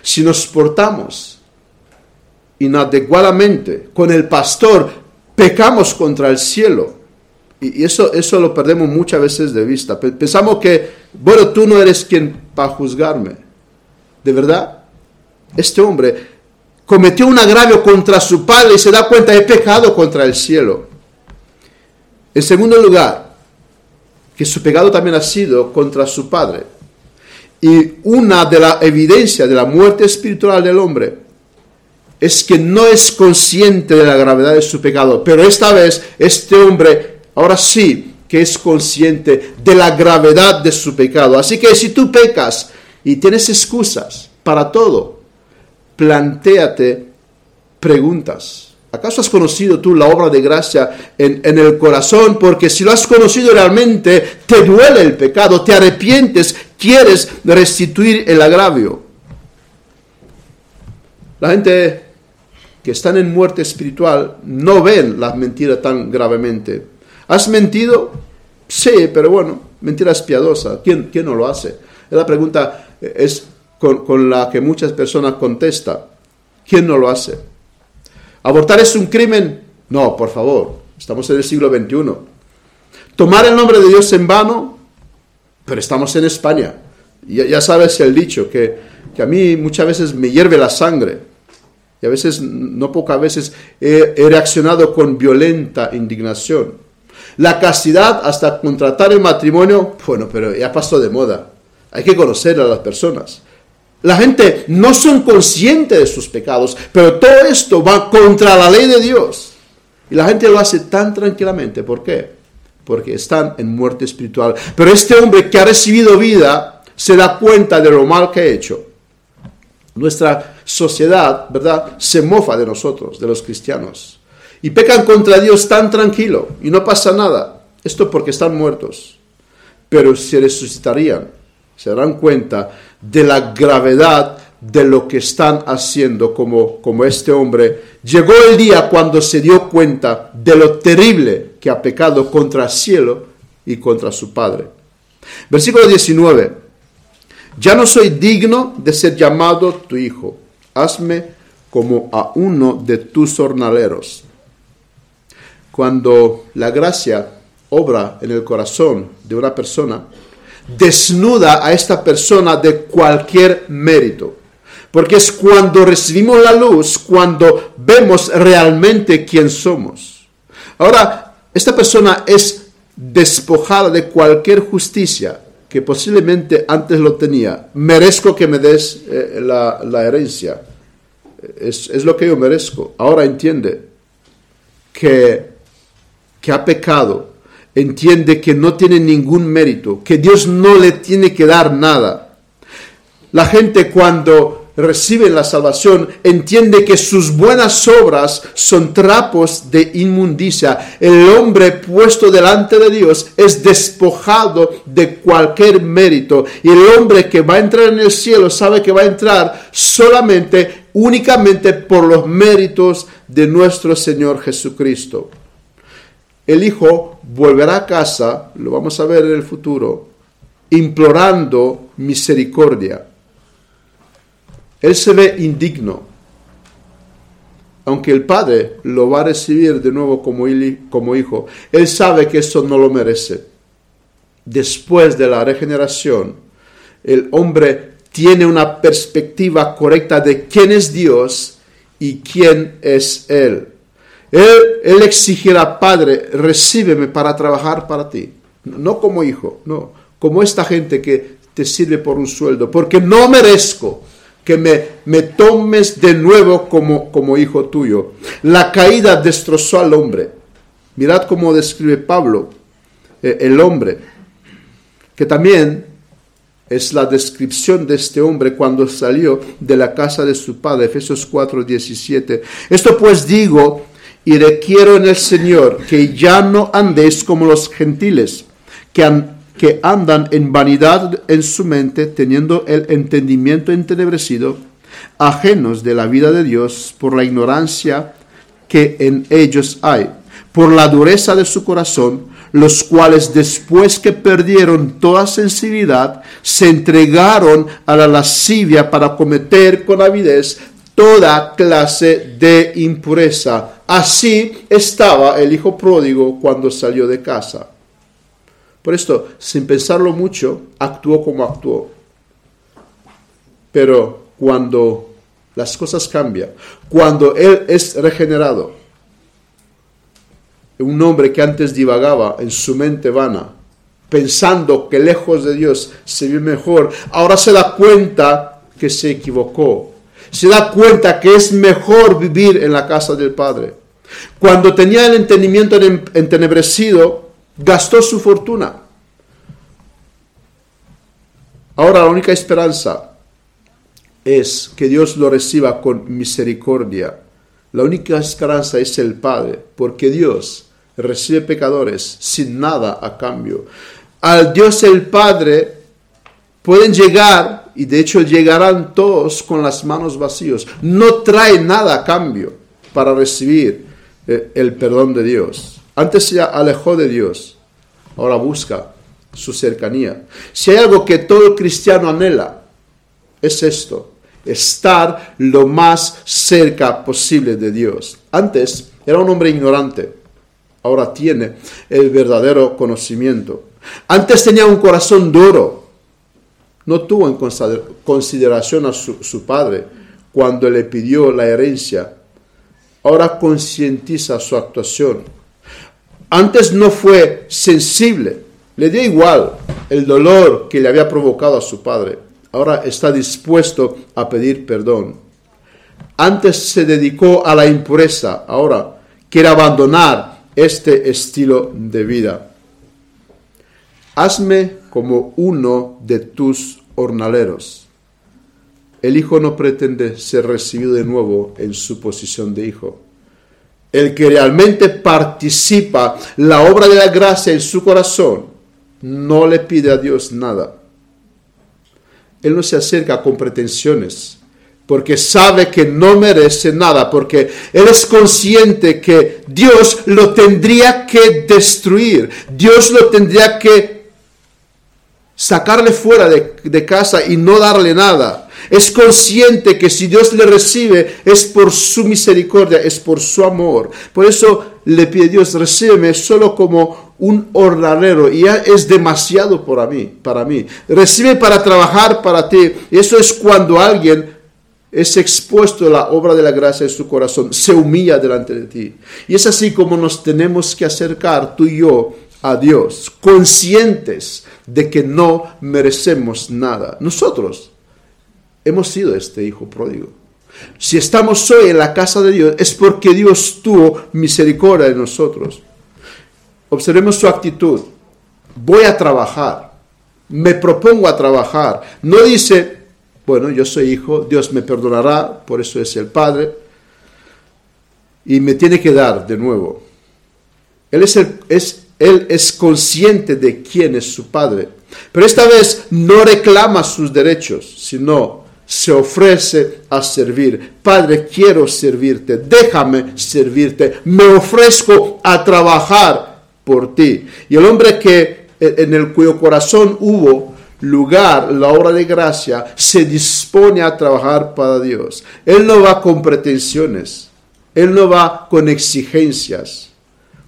Si nos portamos inadecuadamente con el pastor, pecamos contra el cielo. Y eso, eso lo perdemos muchas veces de vista. Pensamos que, bueno, tú no eres quien para juzgarme. ¿De verdad? Este hombre cometió un agravio contra su padre y se da cuenta, he pecado contra el cielo. En segundo lugar, que su pecado también ha sido contra su padre. Y una de las evidencias de la muerte espiritual del hombre es que no es consciente de la gravedad de su pecado. Pero esta vez este hombre, ahora sí, que es consciente de la gravedad de su pecado. Así que si tú pecas y tienes excusas para todo, plantéate preguntas. ¿Acaso has conocido tú la obra de gracia en, en, el corazón? Porque si lo has conocido realmente, te duele el pecado, te arrepientes, quieres restituir el agravio. La gente que están en muerte espiritual no ven la mentira tan gravemente. ¿Has mentido? Sí, pero bueno, mentira es piadosa. ¿Quién, quién no lo hace? La pregunta es con, con la que muchas personas contestan. ¿Quién no lo hace? ¿Abortar es un crimen? No, por favor, estamos en el siglo XXI. ¿Tomar el nombre de Dios en vano? Pero estamos en España. Ya, ya sabes el dicho, que, que a mí muchas veces me hierve la sangre y a veces, no pocas veces, he, reaccionado con violenta indignación. La castidad hasta contratar el matrimonio, bueno, pero ya pasó de moda. Hay que conocer a las personas. La gente no son conscientes de sus pecados, pero todo esto va contra la ley de Dios. Y la gente lo hace tan tranquilamente. ¿Por qué? Porque están en muerte espiritual. Pero este hombre que ha recibido vida se da cuenta de lo mal que ha hecho. Nuestra sociedad, ¿verdad?, se mofa de nosotros, de los cristianos y pecan contra Dios tan tranquilo y no pasa nada. Esto porque están muertos. Pero se resucitarían, se darán cuenta de la gravedad de lo que están haciendo como, como este hombre. Llegó el día cuando se dio cuenta de lo terrible que ha pecado contra el cielo y contra su Padre. Versículo 19. Ya no soy digno de ser llamado tu hijo. Hazme como a uno de tus jornaleros cuando la gracia obra en el corazón de una persona, desnuda a esta persona de cualquier mérito. Porque es cuando recibimos la luz, cuando vemos realmente quién somos. Ahora, esta persona es despojada de cualquier justicia que posiblemente antes lo tenía. Merezco que me des eh, la, herencia. Es, es lo que yo merezco. Ahora entiende que que ha pecado, entiende que no tiene ningún mérito, que Dios no le tiene que dar nada. La gente cuando recibe la salvación entiende que sus buenas obras son trapos de inmundicia. El hombre puesto delante de Dios es despojado de cualquier mérito. Y el hombre que va a entrar en el cielo sabe que va a entrar solamente, únicamente por los méritos de nuestro Señor Jesucristo el hijo volverá a casa, lo vamos a ver en el futuro, implorando misericordia. Él se ve indigno, aunque el padre lo va a recibir de nuevo como, hijo, él sabe que eso no lo merece. Después de la regeneración, el hombre tiene una perspectiva correcta de quién es Dios y quién es Él. Él, exigirá, Padre, recíbeme para trabajar para ti. No como hijo, no, como esta gente que te sirve por un sueldo, porque no merezco que me, me tomes de nuevo como, como hijo tuyo. La caída destrozó al hombre. Mirad cómo describe Pablo eh, el hombre, que también es la descripción de este hombre cuando salió de la casa de su padre, Efesios 4, 17. Esto pues digo y requiero en el Señor que ya no andéis como los gentiles, que, que andan en vanidad en su mente, teniendo el entendimiento entenebrecido, ajenos de la vida de Dios por la ignorancia que en ellos hay, por la dureza de su corazón, los cuales después que perdieron toda sensibilidad, se entregaron a la lascivia para cometer con avidez toda clase de impureza Así estaba el hijo pródigo cuando salió de casa. Por esto, sin pensarlo mucho, actuó como actuó. Pero cuando las cosas cambian, cuando él es regenerado, un hombre que antes divagaba en su mente vana, pensando que lejos de Dios se ve mejor, ahora se da cuenta que se equivocó. Se da cuenta que es mejor vivir en la casa del Padre. Cuando tenía el entendimiento entenebrecido, gastó su fortuna. Ahora la única esperanza es que Dios lo reciba con misericordia. La única esperanza es el Padre, porque Dios recibe pecadores sin nada a cambio. Al Dios el Padre pueden llegar, y de hecho llegarán todos con las manos vacías. No trae nada a cambio para recibir eh, el perdón de Dios. Antes se alejó de Dios, ahora busca su cercanía. Si hay algo que todo cristiano anhela, es esto, estar lo más cerca posible de Dios. Antes era un hombre ignorante, ahora tiene el verdadero conocimiento. Antes tenía un corazón duro, no tuvo en consideración a su padre cuando le pidió la herencia ahora concientiza su actuación. Antes no fue sensible, le dio igual el dolor que le había provocado a su padre. Ahora está dispuesto a pedir perdón. Antes se dedicó a la impureza, ahora quiere abandonar este estilo de vida. Hazme como uno de tus hornaleros. El hijo no pretende ser recibido de nuevo en su posición de hijo. El que realmente participa la obra de la gracia en su corazón no le pide a Dios nada. Él no se acerca con pretensiones porque sabe que no merece nada, porque Él es consciente que Dios lo tendría que destruir, Dios lo tendría que sacarle fuera de, de casa y no darle nada. Es consciente que si Dios le recibe es por su misericordia, es por su amor. Por eso le pide Dios, recíbeme solo como un hornalero y ya es demasiado para mí, para mí. Recibe para trabajar para ti. Eso es cuando alguien es expuesto a la obra de la gracia en su corazón, se humilla delante de ti. Y es así como nos tenemos que acercar tú y yo a Dios, conscientes de que no merecemos nada. Nosotros hemos sido este hijo pródigo. Si estamos hoy en la casa de Dios es porque Dios tuvo misericordia de nosotros. Observemos su actitud. Voy a trabajar. Me propongo a trabajar. No dice, bueno, yo soy hijo, Dios me perdonará, por eso es el Padre, y me tiene que dar de nuevo. Él es, es, él es consciente de quién es su Padre, pero esta vez no reclama sus derechos, sino se ofrece a servir. Padre, quiero servirte, déjame servirte, me ofrezco a trabajar por ti. Y el hombre que en el cuyo corazón hubo lugar, la obra de gracia, se dispone a trabajar para Dios. Él no va con pretensiones, Él no va con exigencias.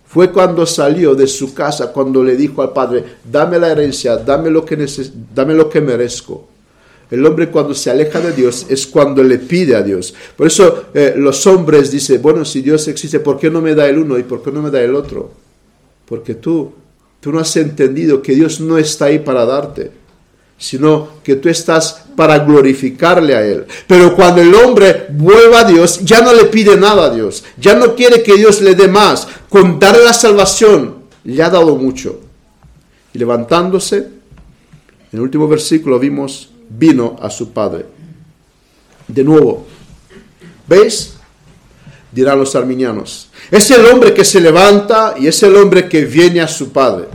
Fue cuando salió de su casa, cuando le dijo al Padre, dame la herencia, dame lo que, dame lo que merezco. El hombre cuando se aleja de Dios es cuando le pide a Dios. Por eso eh, los hombres dicen, bueno, si Dios existe, ¿por qué no me da el uno y por qué no me da el otro? Porque tú, tú no has entendido que Dios no está ahí para darte sino que tú estás para glorificarle a Él. Pero cuando el hombre vuelva a Dios, ya no le pide nada a Dios, ya no quiere que Dios le dé más. Con darle la salvación, le ha dado mucho. Y levantándose, en el último versículo vimos, vino a su padre. De nuevo, ¿veis? Dirán los arminianos. Es el hombre que se levanta y es el hombre que viene a su padre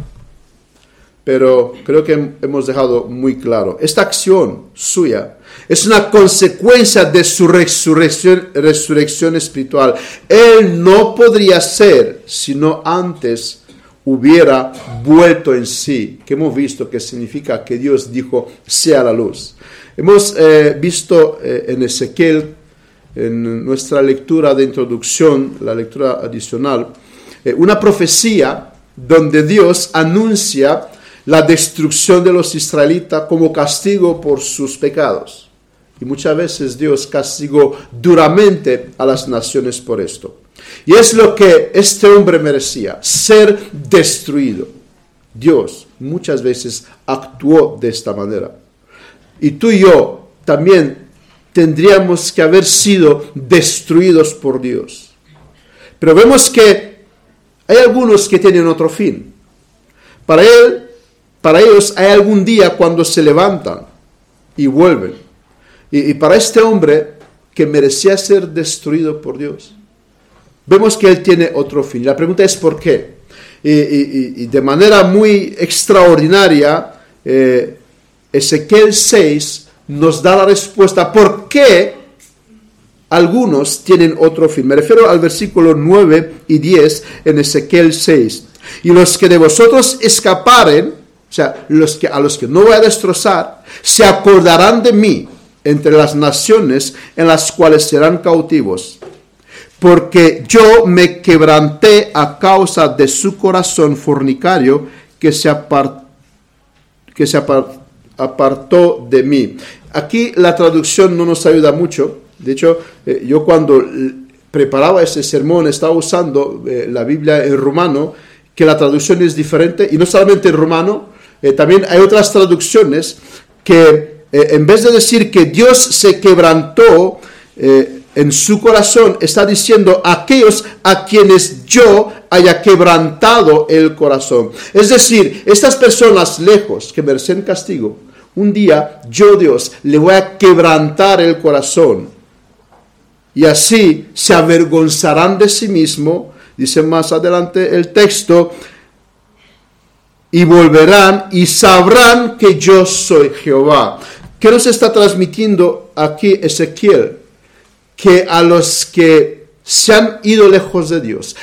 pero creo que hemos dejado muy claro, esta acción suya es una consecuencia de su resurrección, resurrección espiritual. Él no podría ser si no antes hubiera vuelto en sí, que hemos visto que significa que Dios dijo, sea la luz. Hemos eh, visto eh, en Ezequiel, en nuestra lectura de introducción, la lectura adicional, eh, una profecía donde Dios anuncia la destrucción de los israelitas como castigo por sus pecados. Y muchas veces Dios castigó duramente a las naciones por esto. Y es lo que este hombre merecía, ser destruido. Dios muchas veces actuó de esta manera. Y tú y yo también tendríamos que haber sido destruidos por Dios. Pero vemos que hay algunos que tienen otro fin. Para Él para ellos hay algún día cuando se levantan y vuelven. Y, para este hombre que merecía ser destruido por Dios, vemos que él tiene otro fin. La pregunta es por qué. Y, de manera muy extraordinaria, eh, Ezequiel 6 nos da la respuesta por qué algunos tienen otro fin. Me refiero al versículo 9 y 10 en Ezequiel 6. Y los que de vosotros escaparen, o sea, los que, a los que no voy a destrozar, se acordarán de mí entre las naciones en las cuales serán cautivos. Porque yo me quebranté a causa de su corazón fornicario que se, que se apartó de mí. Aquí la traducción no nos ayuda mucho. De hecho, eh, yo cuando preparaba ese sermón estaba usando eh, la Biblia en rumano que la traducción es diferente, y no solamente en romano, eh, también hay otras traducciones que eh, en vez de decir que Dios se quebrantó eh, en su corazón, está diciendo aquellos a quienes yo haya quebrantado el corazón. Es decir, estas personas lejos que merecen castigo, un día yo Dios le voy a quebrantar el corazón. Y así se avergonzarán de sí mismo, dice más adelante el texto, y volverán y sabrán que yo soy Jehová. ¿Qué nos está transmitiendo aquí Ezequiel? Que a los que se han ido lejos de Dios,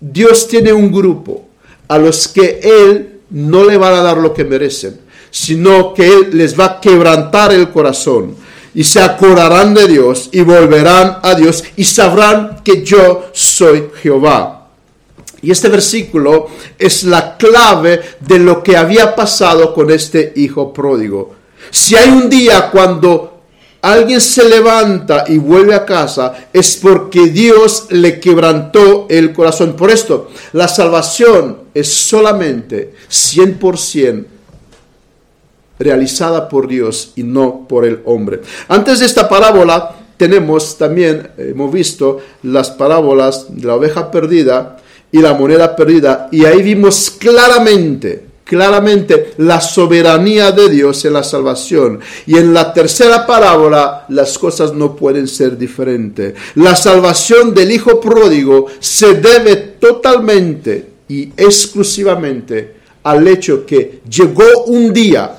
Dios tiene un grupo a los que Él no le va a dar lo que merecen, sino que Él les va a quebrantar el corazón y se acordarán de Dios y volverán a Dios y sabrán que yo soy Jehová. Y este versículo es la clave de lo que había pasado con este hijo pródigo. Si hay un día cuando alguien se levanta y vuelve a casa, es porque Dios le quebrantó el corazón. Por esto, la salvación es solamente 100% realizada por Dios y no por el hombre. Antes de esta parábola tenemos también, hemos visto las parábolas de la oveja perdida, y la moneda perdida. Y ahí vimos claramente, claramente la soberanía de Dios en la salvación. Y en la tercera parábola las cosas no pueden ser diferentes. La salvación del Hijo pródigo se debe totalmente y exclusivamente al hecho que llegó un día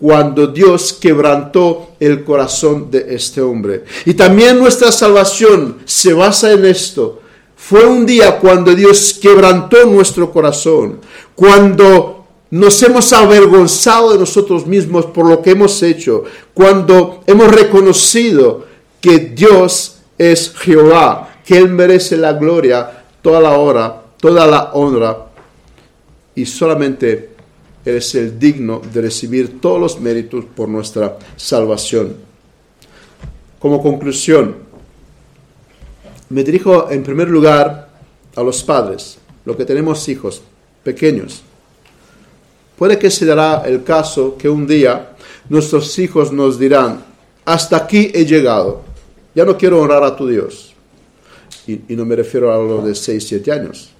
cuando Dios quebrantó el corazón de este hombre. Y también nuestra salvación se basa en esto, fue un día cuando Dios quebrantó nuestro corazón, cuando nos hemos avergonzado de nosotros mismos por lo que hemos hecho, cuando hemos reconocido que Dios es Jehová, que Él merece la gloria, toda la hora, toda la honra, y solamente Él es el digno de recibir todos los méritos por nuestra salvación. Como conclusión, me dirijo en primer lugar a los padres, los que tenemos hijos pequeños. Puede que se dará el caso que un día nuestros hijos nos dirán, hasta aquí he llegado, ya no quiero honrar a tu Dios. Y, no me refiero a los de 6, 7 años,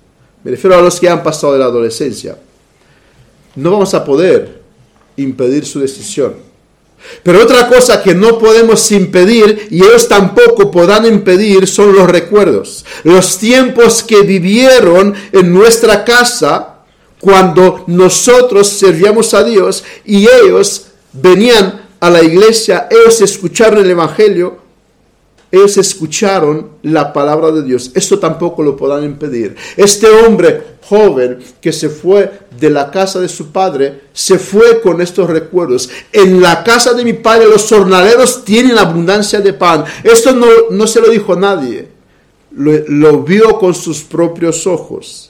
me refiero a los que han pasado de la adolescencia. No vamos a poder impedir su decisión pero otra cosa que no podemos impedir y ellos tampoco podrán impedir son los recuerdos. Los tiempos que vivieron en nuestra casa cuando nosotros servíamos a Dios y ellos venían a la iglesia, ellos escucharon el Evangelio, ellos escucharon la palabra de Dios. Esto tampoco lo podrán impedir. Este hombre joven que se fue de la casa de su padre, se fue con estos recuerdos. En la casa de mi padre los jornaleros tienen abundancia de pan. Esto no, no se lo dijo nadie. Lo, lo vio con sus propios ojos.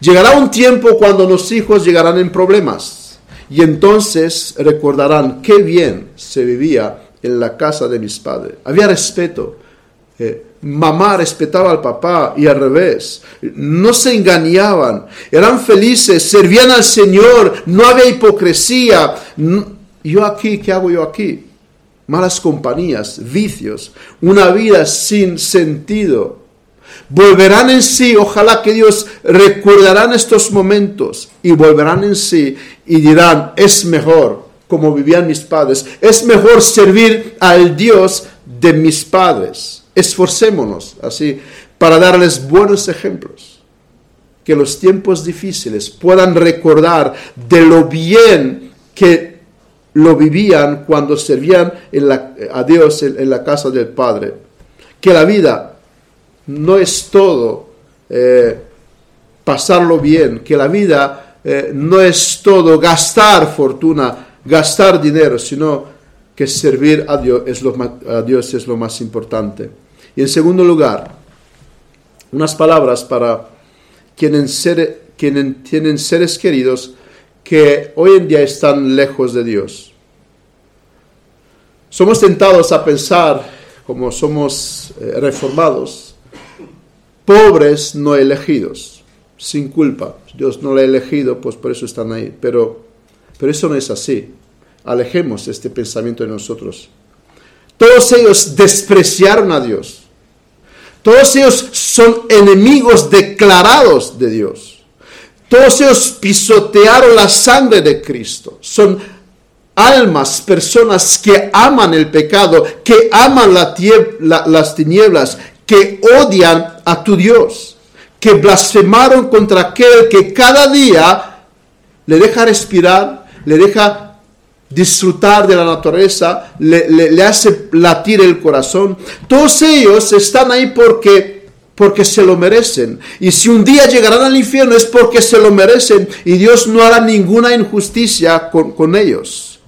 Llegará un tiempo cuando los hijos llegarán en problemas. Y entonces recordarán qué bien se vivía en la casa de mis padres. Había respeto. Eh, mamá respetaba al papá y al revés. No se engañaban. Eran felices, servían al Señor. No había hipocresía. yo aquí, ¿qué hago yo aquí? Malas compañías, vicios, una vida sin sentido. Volverán en sí, ojalá que Dios recordarán estos momentos y volverán en sí y dirán, es mejor como vivían mis padres. Es mejor servir al Dios de mis padres. Esforcémonos así para darles buenos ejemplos. Que los tiempos difíciles puedan recordar de lo bien que lo vivían cuando servían a Dios en, la casa del Padre. Que la vida no es todo eh, pasarlo bien, que la vida eh, no es todo gastar fortuna gastar dinero, sino que servir a Dios es lo, a Dios es lo más importante. Y en segundo lugar, unas palabras para quienes, quienes tienen seres queridos que hoy en día están lejos de Dios. Somos tentados a pensar, como somos eh, reformados, pobres no elegidos. sin culpa. Dios no le ha elegido, pues por eso están ahí. Pero, pero eso no es así. Alejemos este pensamiento de nosotros. Todos ellos despreciaron a Dios. Todos ellos son enemigos declarados de Dios. Todos ellos pisotearon la sangre de Cristo. Son almas, personas que aman el pecado, que aman las tinieblas, que odian a tu Dios, que blasfemaron contra aquel que cada día le deja respirar, le deja disfrutar de la naturaleza, le, hace latir el corazón. Todos ellos están ahí porque porque se lo merecen. Y si un día llegarán al infierno es porque se lo merecen y Dios no hará ninguna injusticia con, con ellos.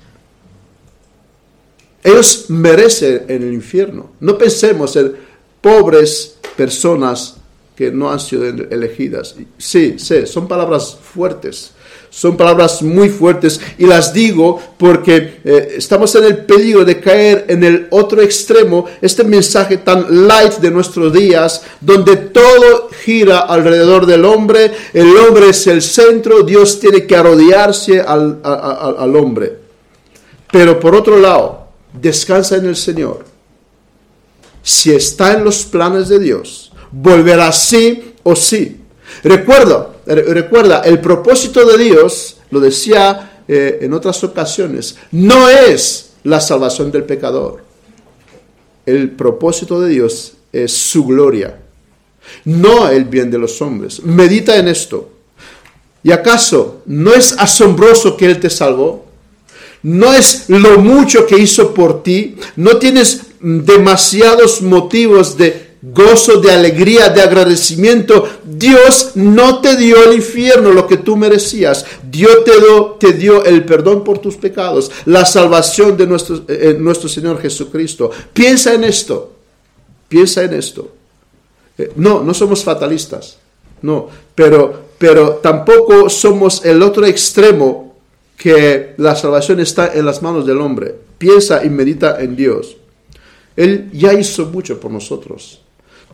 Ellos merecen en el infierno. No pensemos en pobres personas que no han sido elegidas. Sí, sí, son palabras fuertes. Son palabras muy fuertes y las digo porque eh, estamos en el peligro de caer en el otro extremo, este mensaje tan light de nuestros días, donde todo gira alrededor del hombre, el hombre es el centro, Dios tiene que arrodillarse al, al hombre. Pero por otro lado, descansa en el Señor. Si está en los planes de Dios, volverá sí o sí. Recuerda, recuerda, el propósito de Dios, lo decía eh, en otras ocasiones, no es la salvación del pecador. El propósito de Dios es su gloria, no el bien de los hombres. Medita en esto. ¿Y acaso no es asombroso que Él te salvó? ¿No es lo mucho que hizo por ti? ¿No tienes demasiados motivos de gozo, de alegría, de agradecimiento. Dios no te dio el infierno, lo que tú merecías. Dios te dio, te dio el perdón por tus pecados, la salvación de nuestro, eh, eh, nuestro Señor Jesucristo. Piensa en esto. Piensa en esto. Eh, no, no somos fatalistas. No, pero, pero tampoco somos el otro extremo que la salvación está en las manos del hombre. Piensa y medita en Dios. Él ya hizo mucho por nosotros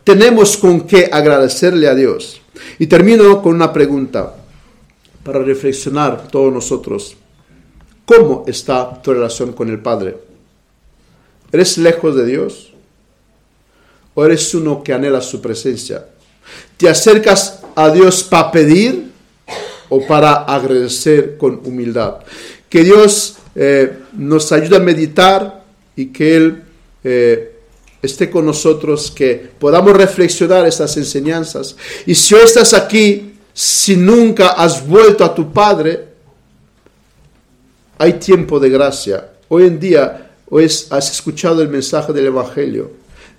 tenemos con qué agradecerle a Dios. Y termino con una pregunta para reflexionar todos nosotros. ¿Cómo está tu relación con el Padre? ¿Eres lejos de Dios? ¿O eres uno que anhela su presencia? ¿Te acercas a Dios para pedir o para agradecer con humildad? Que Dios eh, nos ayude a meditar y que Él eh, esté con nosotros, que podamos reflexionar estas enseñanzas. Y si hoy estás aquí, si nunca has vuelto a tu Padre, hay tiempo de gracia. Hoy en día, hoy has escuchado el mensaje del Evangelio.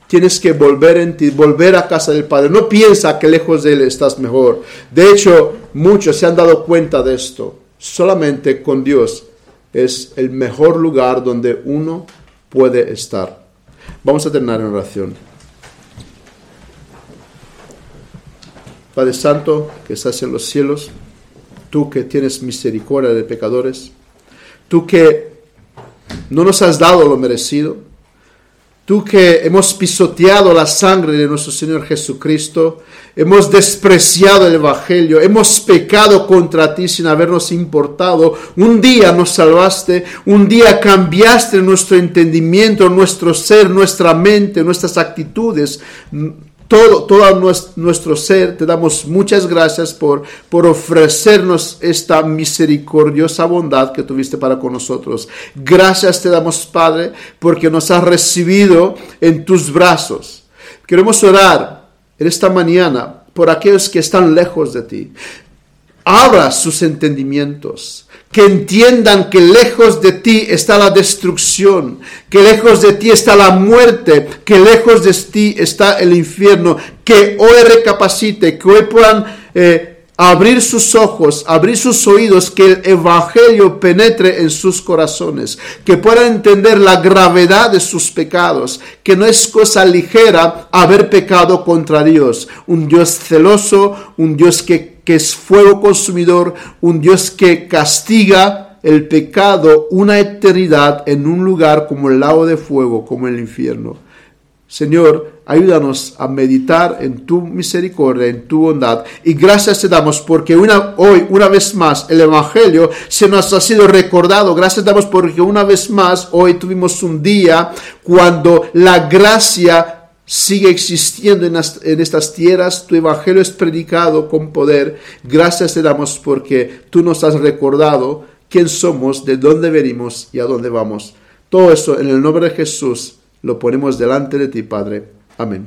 Tienes que volver en ti, volver a casa del Padre. No piensa que lejos de Él estás mejor. De hecho, muchos se han dado cuenta de esto. Solamente con Dios es el mejor lugar donde uno puede estar. Vamos a terminar en oración. Padre Santo, que estás en los cielos, tú que tienes misericordia de pecadores, tú que no nos has dado lo merecido, tú que hemos pisoteado la sangre de nuestro Señor Jesucristo, hemos despreciado el Evangelio, hemos pecado contra ti sin habernos importado. Un día nos salvaste, un día cambiaste nuestro entendimiento, nuestro ser, nuestra mente, nuestras actitudes. Todo, todo nuestro ser, te damos muchas gracias por, por ofrecernos esta misericordiosa bondad que tuviste para con nosotros. Gracias te damos, Padre, porque nos has recibido en tus brazos. Queremos orar en esta mañana por aquellos que están lejos de ti. Abra sus entendimientos, que entiendan que lejos de ti está la destrucción, que lejos de ti está la muerte, que lejos de ti está el infierno, que hoy recapacite, que hoy puedan eh, abrir sus ojos, abrir sus oídos, que el Evangelio penetre en sus corazones, que puedan entender la gravedad de sus pecados, que no es cosa ligera haber pecado contra Dios, un Dios celoso, un Dios que, que es fuego consumidor, un Dios que castiga el pecado una eternidad en un lugar como el lago de fuego, como el infierno. Señor, Ayúdanos a meditar en tu misericordia, en tu bondad. Y gracias te damos porque una, hoy, una vez más, el Evangelio se nos ha sido recordado. Gracias te damos porque una vez más, hoy tuvimos un día cuando la gracia sigue existiendo en, estas tierras, tu evangelio es predicado con poder. Gracias te damos porque tú nos has recordado quién somos, de dónde venimos y a dónde vamos. Todo eso en el nombre de Jesús lo ponemos delante de ti, Padre. Amén.